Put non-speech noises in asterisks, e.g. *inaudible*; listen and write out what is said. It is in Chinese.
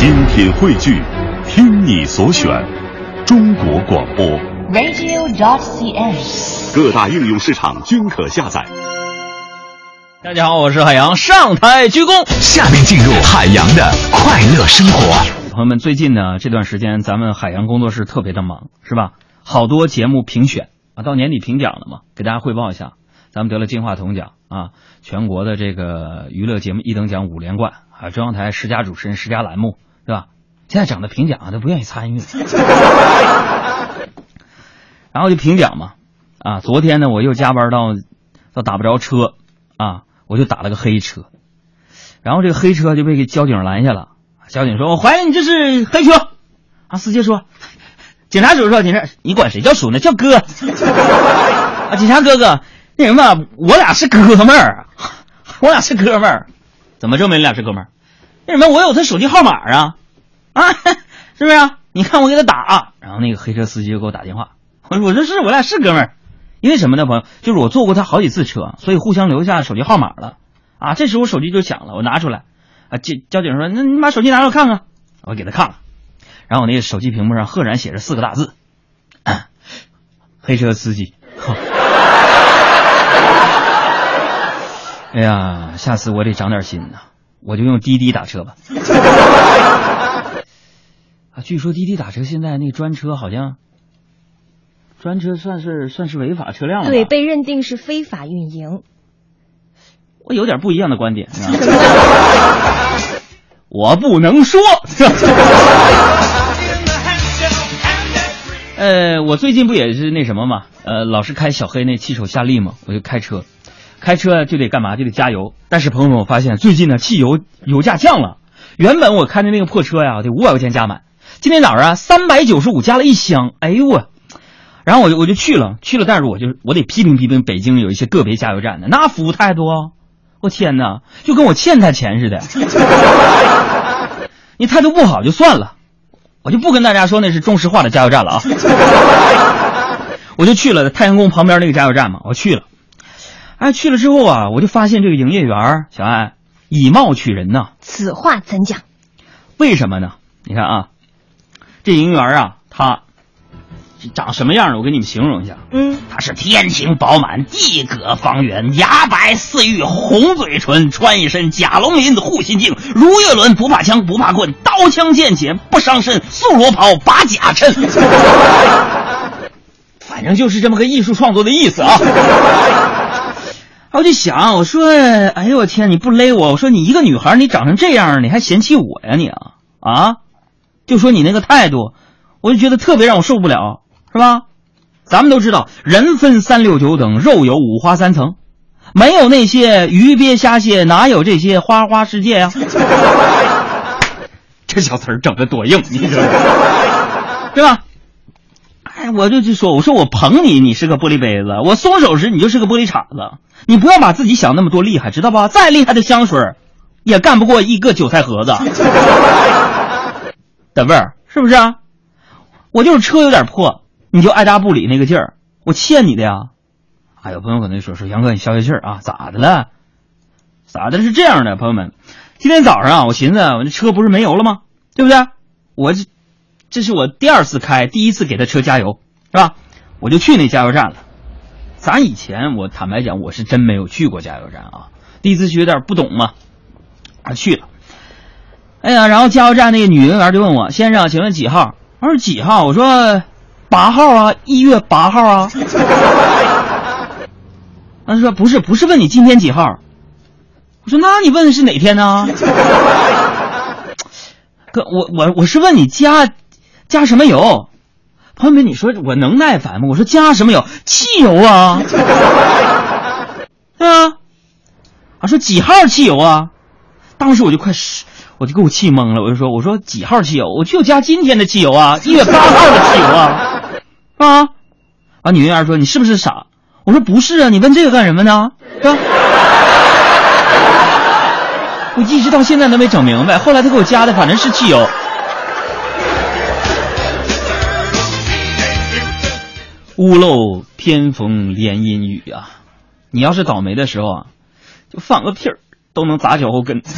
精品汇聚，听你所选，中国广播。radio.dot.cn，。各大应用市场均可下载。大家好，我是海洋，上台鞠躬。下面进入海洋的快乐生活。朋友们，最近呢这段时间，咱们海洋工作室特别的忙，是吧？好多节目评选啊，到年底评奖了嘛，给大家汇报一下，咱们得了金话筒奖啊，全国的这个娱乐节目一等奖五连冠啊，中央台十佳主持人、十佳栏目，对吧？现在整的评奖啊都不愿意参与了，*laughs* 然后就评奖嘛，啊，昨天呢我又加班到到打不着车啊，我就打了个黑车，然后这个黑车就被给交警拦下了。交警说：“我怀疑你这是黑车。”啊，司机说：“警察叔叔，警察，你管谁叫叔呢？叫哥。*laughs* 啊，警察哥哥，那什么，我俩是哥们儿，*laughs* 我俩是哥们儿，怎么证明你俩是哥们儿？那什么，我有他手机号码啊，啊，是不是、啊？你看我给他打、啊，然后那个黑车司机就给我打电话，我说我说是我俩是哥们儿，因为什么呢，朋友？就是我坐过他好几次车，所以互相留下手机号码了。啊，这时候我手机就响了，我拿出来。啊，交交警说：“那你把手机拿出来看看。”我给他看了，然后我那个手机屏幕上赫然写着四个大字：“黑车司机。”哎呀，下次我得长点心呐，我就用滴滴打车吧。啊，据说滴滴打车现在那个专车好像，专车算是算是违法车辆了？对，被认定是非法运营。我有点不一样的观点。*laughs* 我不能说。呃，我最近不也是那什么嘛？呃，老是开小黑那汽手夏利嘛，我就开车，开车就得干嘛？就得加油。但是朋友们，我发现最近呢，汽油油价降了。原本我开的那个破车呀，得五百块钱加满，今天早上啊，三百九十五加了一箱。哎呦我！然后我就我就去了，去了，但是我就我得批评批评北京有一些个别加油站的，那服务态度。我天哪，就跟我欠他钱似的。*laughs* 你态度不好就算了，我就不跟大家说那是中石化的加油站了啊。*laughs* 我就去了太阳宫旁边那个加油站嘛，我去了。哎，去了之后啊，我就发现这个营业员小艾以貌取人呐。此话怎讲？为什么呢？你看啊，这银元啊，它长什么样的？我给你们形容一下。嗯，它是天庭饱满，地阁方圆，牙白似玉，红嘴唇，穿一身甲龙鳞的护心镜，如月轮，不怕枪，不怕棍，刀枪剑戟不伤身，素罗袍，把甲衬。*laughs* 反正就是这么个艺术创作的意思啊。*laughs* 我就想，我说，哎呦我天，你不勒我？我说你一个女孩，你长成这样，你还嫌弃我呀你啊啊？就说你那个态度，我就觉得特别让我受不了，是吧？咱们都知道，人分三六九等，肉有五花三层，没有那些鱼鳖虾蟹，哪有这些花花世界呀、*laughs* 这小词儿整的多硬，你知道吗？对吧？哎，我就就说，我说我捧你，你是个玻璃杯子；我松手时，你就是个玻璃碴子。你不要把自己想那么多厉害，知道吧？再厉害的香水，也干不过一个韭菜盒子的味儿，是不是啊？我就是车有点破，你就爱答不理那个劲儿，我欠你的呀。哎，有朋友可能说说杨哥，你消消气儿啊，咋的了？咋的？是这样的，朋友们，今天早上啊，我寻思我这车不是没油了吗？对不对？我这这是我第二次开，第一次给他车加油，是吧？我就去那加油站了。咱以前我坦白讲，我是真没有去过加油站啊，第一次去有点不懂嘛，啊去了。哎呀，然后加油站那个女营员就问我：“先生，请问几号？”我说：“几号？”我说：“八号啊，一月八号啊。*laughs* ”他说：“不是，不是问你今天几号。”我说：“那你问的是哪天呢？” *laughs* 哥，我我我是问你加加什么油？朋友们，你说我能耐烦吗？我说加什么油？汽油啊，*laughs* 对啊。啊，说几号汽油啊？当时我就快是，我就给我气懵了。我就说，我说几号汽油？我就加今天的汽油啊，一月八号的汽油啊，啊。啊，女营业员说你是不是傻？我说不是啊，你问这个干什么呢？是吧？我一直到现在都没整明白。后来他给我加的反正是汽油。屋漏偏逢连阴雨啊！你要是倒霉的时候啊，就放个屁儿都能砸脚后跟。*laughs*